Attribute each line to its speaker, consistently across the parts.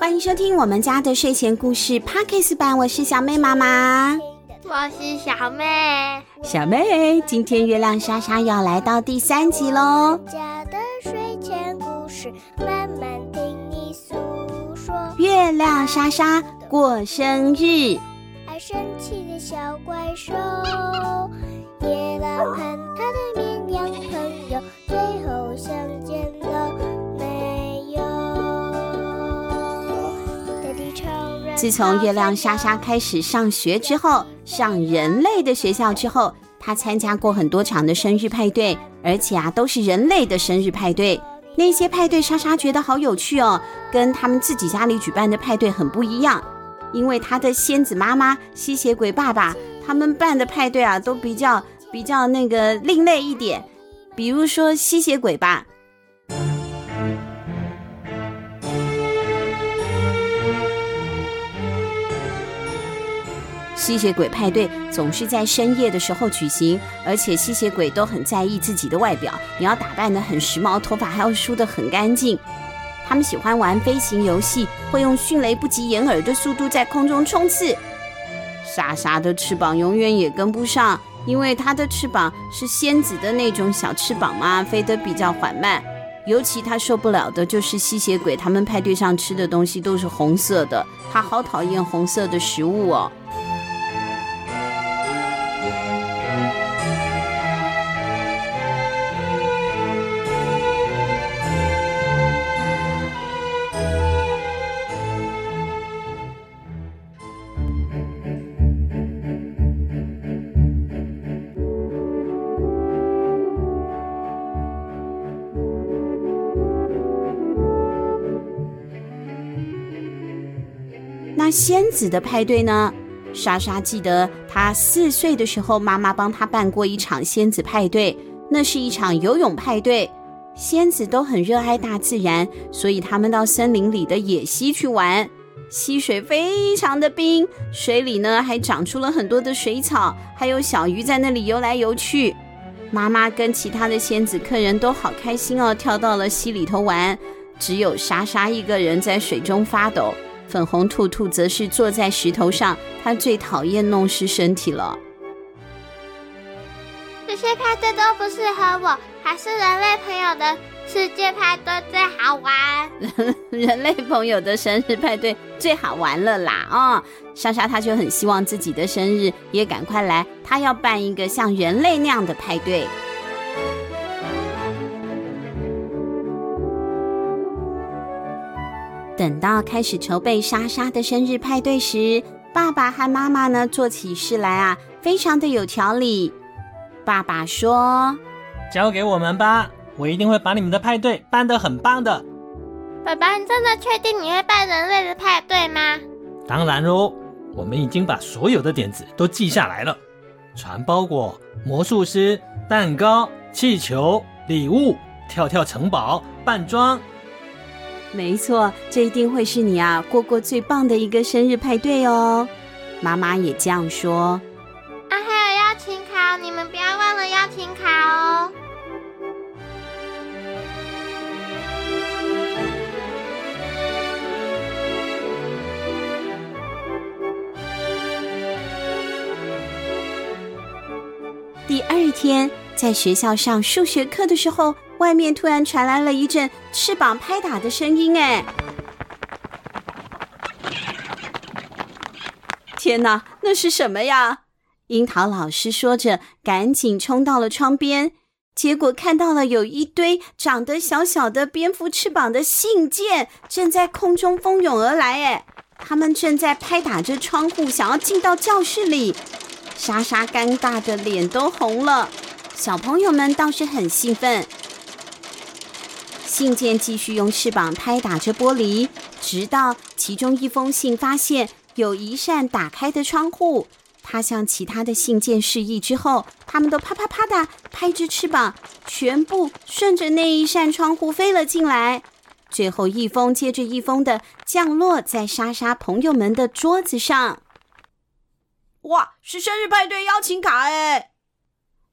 Speaker 1: 欢迎收听我们家的睡前故事 Podcast 版，我是小妹妈妈，
Speaker 2: 我是小妹。
Speaker 1: 小妹，今天月亮莎莎要来到第三集喽。
Speaker 3: 家的睡前故事，慢慢听你诉说。
Speaker 1: 月亮莎莎过生日，
Speaker 3: 爱生气的小怪兽，夜郎和他的绵羊朋友，最后相
Speaker 1: 自从月亮莎莎开始上学之后，上人类的学校之后，她参加过很多场的生日派对，而且啊，都是人类的生日派对。那些派对，莎莎觉得好有趣哦，跟他们自己家里举办的派对很不一样。因为她的仙子妈妈、吸血鬼爸爸他们办的派对啊，都比较比较那个另类一点。比如说吸血鬼吧。吸血鬼派对总是在深夜的时候举行，而且吸血鬼都很在意自己的外表，你要打扮得很时髦，头发还要梳得很干净。他们喜欢玩飞行游戏，会用迅雷不及掩耳的速度在空中冲刺。莎莎的翅膀永远也跟不上，因为她的翅膀是仙子的那种小翅膀嘛，飞得比较缓慢。尤其她受不了的就是吸血鬼，他们派对上吃的东西都是红色的，她好讨厌红色的食物哦。仙子的派对呢？莎莎记得，她四岁的时候，妈妈帮她办过一场仙子派对。那是一场游泳派对，仙子都很热爱大自然，所以他们到森林里的野溪去玩。溪水非常的冰，水里呢还长出了很多的水草，还有小鱼在那里游来游去。妈妈跟其他的仙子客人都好开心哦，跳到了溪里头玩。只有莎莎一个人在水中发抖。粉红兔兔则是坐在石头上，它最讨厌弄湿身体了。
Speaker 2: 这些派对都不适合我，还是人类朋友的世界派对最好玩。
Speaker 1: 人类朋友的生日派对最好玩了啦！啊、哦，莎莎她就很希望自己的生日也赶快来，她要办一个像人类那样的派对。等到开始筹备莎莎的生日派对时，爸爸和妈妈呢做起事来啊，非常的有条理。爸爸说：“
Speaker 4: 交给我们吧，我一定会把你们的派对办得很棒的。”
Speaker 2: 爸爸，你真的确定你会办人类的派对吗？
Speaker 4: 当然喽，我们已经把所有的点子都记下来了：传包裹、魔术师、蛋糕、气球、礼物、跳跳城堡、扮装。
Speaker 1: 没错，这一定会是你啊过过最棒的一个生日派对哦。妈妈也这样说。啊，
Speaker 2: 还有邀请卡，你们不要忘了邀请卡哦。
Speaker 1: 第二天，在学校上数学课的时候。外面突然传来了一阵翅膀拍打的声音，哎！天哪，那是什么呀？樱桃老师说着，赶紧冲到了窗边，结果看到了有一堆长得小小的蝙蝠翅膀的信件正在空中蜂拥而来，哎！他们正在拍打着窗户，想要进到教室里。莎莎尴尬的脸都红了，小朋友们倒是很兴奋。信件继续用翅膀拍打着玻璃，直到其中一封信发现有一扇打开的窗户。他向其他的信件示意之后，他们都啪啪啪的拍着翅膀，全部顺着那一扇窗户飞了进来。最后一封接着一封的降落在莎莎朋友们的桌子上。
Speaker 5: 哇，是生日派对邀请卡哎！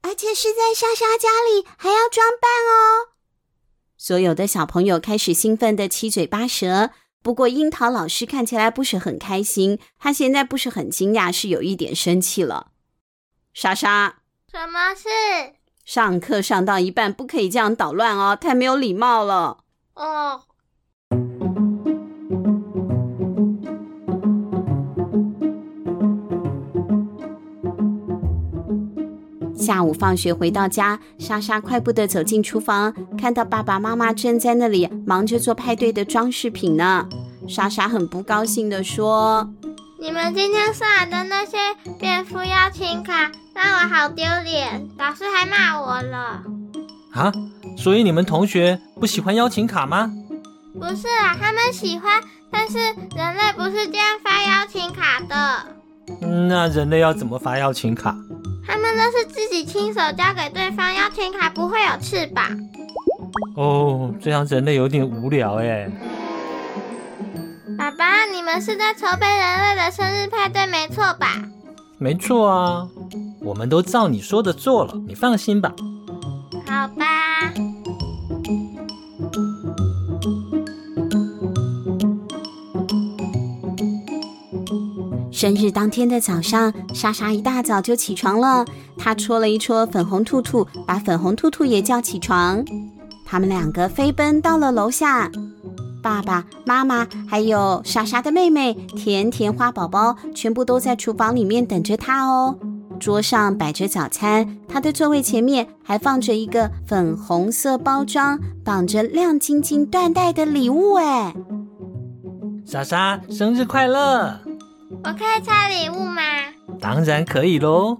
Speaker 3: 而且是在莎莎家里，还要装扮哦。
Speaker 1: 所有的小朋友开始兴奋的七嘴八舌，不过樱桃老师看起来不是很开心，他现在不是很惊讶，是有一点生气了。莎莎，
Speaker 2: 什么事？
Speaker 1: 上课上到一半不可以这样捣乱哦，太没有礼貌了。
Speaker 2: 哦。
Speaker 1: 下午放学回到家，莎莎快步地走进厨房，看到爸爸妈妈正在那里忙着做派对的装饰品呢。莎莎很不高兴地说：“
Speaker 2: 你们今天送来的那些便服邀请卡让我好丢脸，老师还骂我了。”
Speaker 4: 啊，所以你们同学不喜欢邀请卡吗？
Speaker 2: 不是啊，他们喜欢，但是人类不是这样发邀请卡的。
Speaker 4: 那人类要怎么发邀请卡？
Speaker 2: 他们都是自己亲手交给对方，邀请卡不会有翅膀。
Speaker 4: 哦，这样人类有点无聊哎。
Speaker 2: 爸爸，你们是在筹备人类的生日派对，没错吧？
Speaker 4: 没错啊，我们都照你说的做了，你放心吧。
Speaker 2: 好吧。
Speaker 1: 生日当天的早上，莎莎一大早就起床了。她戳了一戳粉红兔兔，把粉红兔兔也叫起床。他们两个飞奔到了楼下，爸爸妈妈还有莎莎的妹妹甜甜花宝宝，全部都在厨房里面等着她哦。桌上摆着早餐，她的座位前面还放着一个粉红色包装、绑着亮晶晶缎带的礼物。哎，
Speaker 4: 莎莎，生日快乐！
Speaker 2: 我可以拆礼物吗？
Speaker 4: 当然可以喽！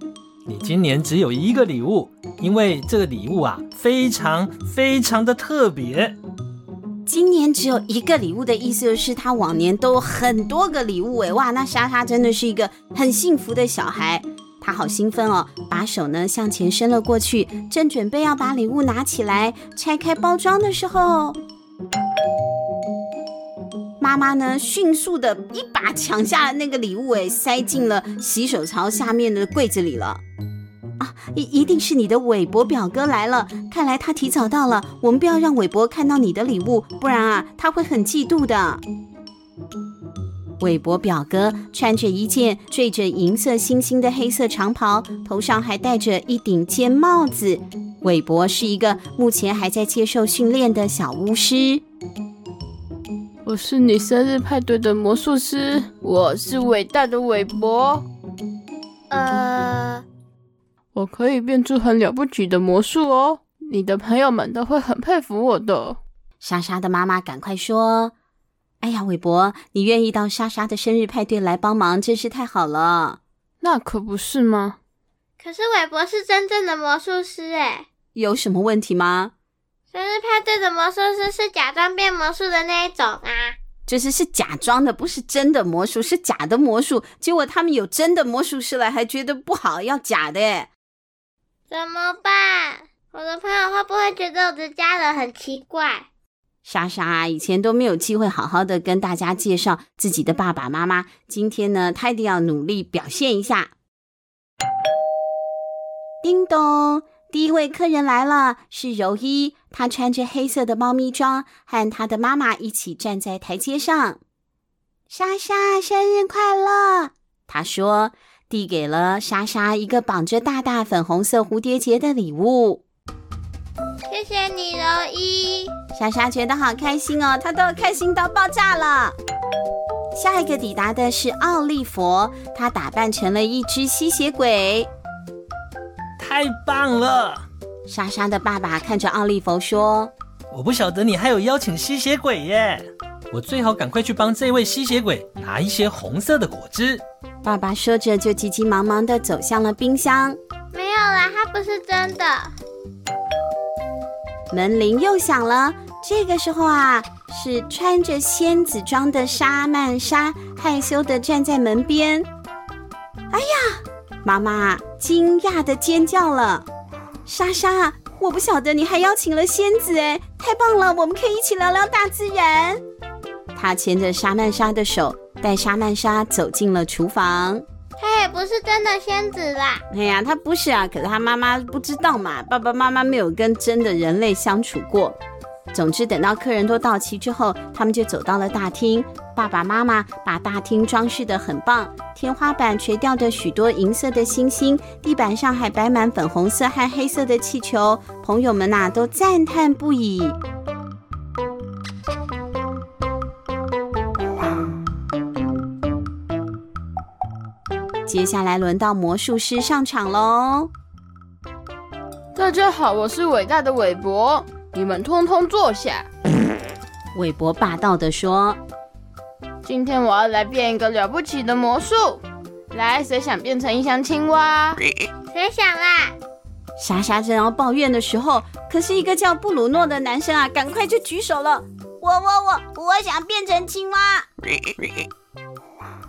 Speaker 4: 你今年只有一个礼物，因为这个礼物啊，非常非常的特别。
Speaker 1: 今年只有一个礼物的意思就是他往年都有很多个礼物哎！哇，那莎莎真的是一个很幸福的小孩，他好兴奋哦，把手呢向前伸了过去，正准备要把礼物拿起来拆开包装的时候。妈妈呢，迅速的一把抢下了那个礼物，哎，塞进了洗手槽下面的柜子里了。啊，一一定是你的韦伯表哥来了，看来他提早到了。我们不要让韦伯看到你的礼物，不然啊，他会很嫉妒的。韦伯表哥穿着一件缀着银色星星的黑色长袍，头上还戴着一顶尖帽子。韦伯是一个目前还在接受训练的小巫师。
Speaker 6: 我是你生日派对的魔术师，我是伟大的韦伯。
Speaker 2: 呃，
Speaker 6: 我可以变出很了不起的魔术哦，你的朋友们都会很佩服我的。
Speaker 1: 莎莎的妈妈赶快说：“哎呀，韦伯，你愿意到莎莎的生日派对来帮忙，真是太好了。”
Speaker 6: 那可不是吗？
Speaker 2: 可是韦伯是真正的魔术师哎，
Speaker 1: 有什么问题吗？
Speaker 2: 生日派对的魔术师是假装变魔术的那一种啊，
Speaker 1: 就是是假装的，不是真的魔术，是假的魔术。结果他们有真的魔术师来，还觉得不好，要假的，
Speaker 2: 怎么办？我的朋友会不会觉得我的家人很奇怪？
Speaker 1: 莎莎以前都没有机会好好的跟大家介绍自己的爸爸妈妈，今天呢，她一定要努力表现一下。叮咚。第一位客人来了，是柔一。她穿着黑色的猫咪装，和她的妈妈一起站在台阶上。莎莎，生日快乐！她说，递给了莎莎一个绑着大大粉红色蝴蝶结的礼物。
Speaker 2: 谢谢你，柔一。
Speaker 1: 莎莎觉得好开心哦，她都开心到爆炸了。下一个抵达的是奥利佛，她打扮成了一只吸血鬼。
Speaker 4: 太棒了！
Speaker 1: 莎莎的爸爸看着奥利弗说：“
Speaker 4: 我不晓得你还有邀请吸血鬼耶，我最好赶快去帮这位吸血鬼拿一些红色的果汁。”
Speaker 1: 爸爸说着就急急忙忙地走向了冰箱。
Speaker 2: 没有啦，他不是真的。
Speaker 1: 门铃又响了，这个时候啊，是穿着仙子装的莎曼莎害羞地站在门边。哎呀！妈妈惊讶的尖叫了：“莎莎，我不晓得你还邀请了仙子哎，太棒了！我们可以一起聊聊大自然。”他牵着莎曼莎的手，带莎曼莎走进了厨房。
Speaker 2: 她也不是真的仙子啦。
Speaker 1: 哎呀，他不是啊，可是他妈妈不知道嘛，爸爸妈妈没有跟真的人类相处过。总之，等到客人都到齐之后，他们就走到了大厅。爸爸妈妈把大厅装饰得很棒，天花板垂吊着许多银色的星星，地板上还摆满粉红色和黑色的气球。朋友们呐、啊，都赞叹不已。接下来轮到魔术师上场喽！
Speaker 6: 大家好，我是伟大的韦伯。你们通通坐下。
Speaker 1: 韦伯霸道地说：“
Speaker 6: 今天我要来变一个了不起的魔术。来，谁想变成一箱青蛙？
Speaker 2: 谁想啦？”
Speaker 1: 莎莎正要抱怨的时候，可是一个叫布鲁诺的男生啊，赶快就举手了：“
Speaker 5: 我我我，我想变成青蛙。”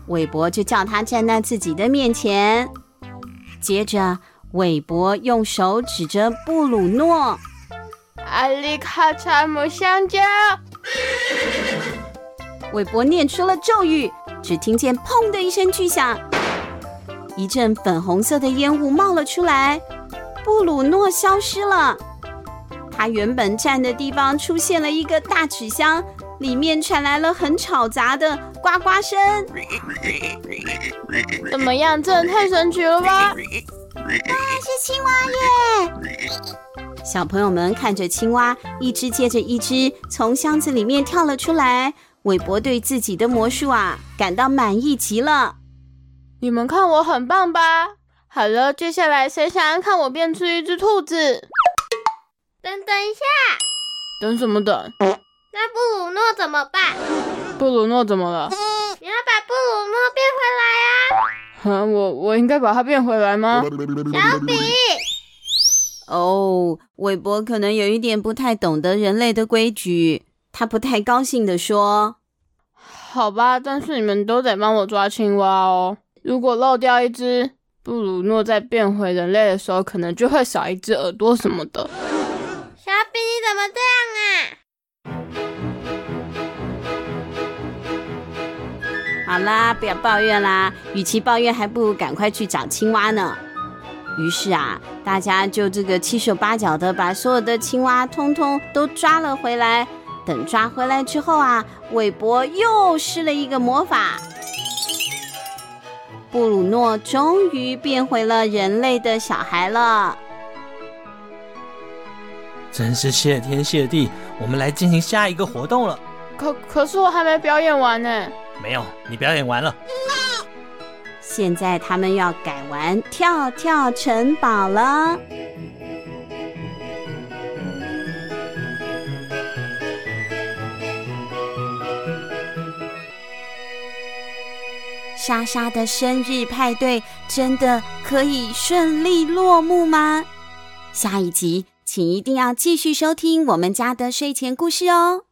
Speaker 1: 韦伯就叫他站在自己的面前。接着，韦伯用手指着布鲁诺。
Speaker 6: 阿里卡查姆香蕉。
Speaker 1: 韦伯念出了咒语，只听见“砰”的一声巨响，一阵粉红色的烟雾冒了出来，布鲁诺消失了。他原本站的地方出现了一个大纸箱，里面传来了很吵杂的呱呱声。
Speaker 6: 怎么样？这太神奇了吧！
Speaker 2: 哇，是青蛙耶！
Speaker 1: 小朋友们看着青蛙一只接着一只从箱子里面跳了出来，韦伯对自己的魔术啊感到满意极了。
Speaker 6: 你们看我很棒吧？好了，接下来谁想要看我变出一只兔子？
Speaker 2: 等等一下，
Speaker 6: 等什么等？
Speaker 2: 那布鲁诺怎么办？
Speaker 6: 布鲁诺怎么了？
Speaker 2: 你要把布鲁诺变回来啊！
Speaker 6: 哼，我我应该把它变回来吗？
Speaker 2: 小比。
Speaker 1: 哦，韦伯可能有一点不太懂得人类的规矩，他不太高兴地说：“
Speaker 6: 好吧，但是你们都得帮我抓青蛙哦。如果漏掉一只，布鲁诺在变回人类的时候，可能就会少一只耳朵什么的。”
Speaker 2: 小比，你怎么这样啊？
Speaker 1: 好啦，不要抱怨啦，与其抱怨，还不如赶快去找青蛙呢。于是啊，大家就这个七手八脚的把所有的青蛙通通都抓了回来。等抓回来之后啊，韦伯又施了一个魔法，布鲁诺终于变回了人类的小孩了。
Speaker 4: 真是谢天谢地，我们来进行下一个活动了。
Speaker 6: 可可是我还没表演完呢。
Speaker 4: 没有，你表演完了。
Speaker 1: 现在他们要改玩跳跳城堡了。莎莎的生日派对真的可以顺利落幕吗？下一集请一定要继续收听我们家的睡前故事哦。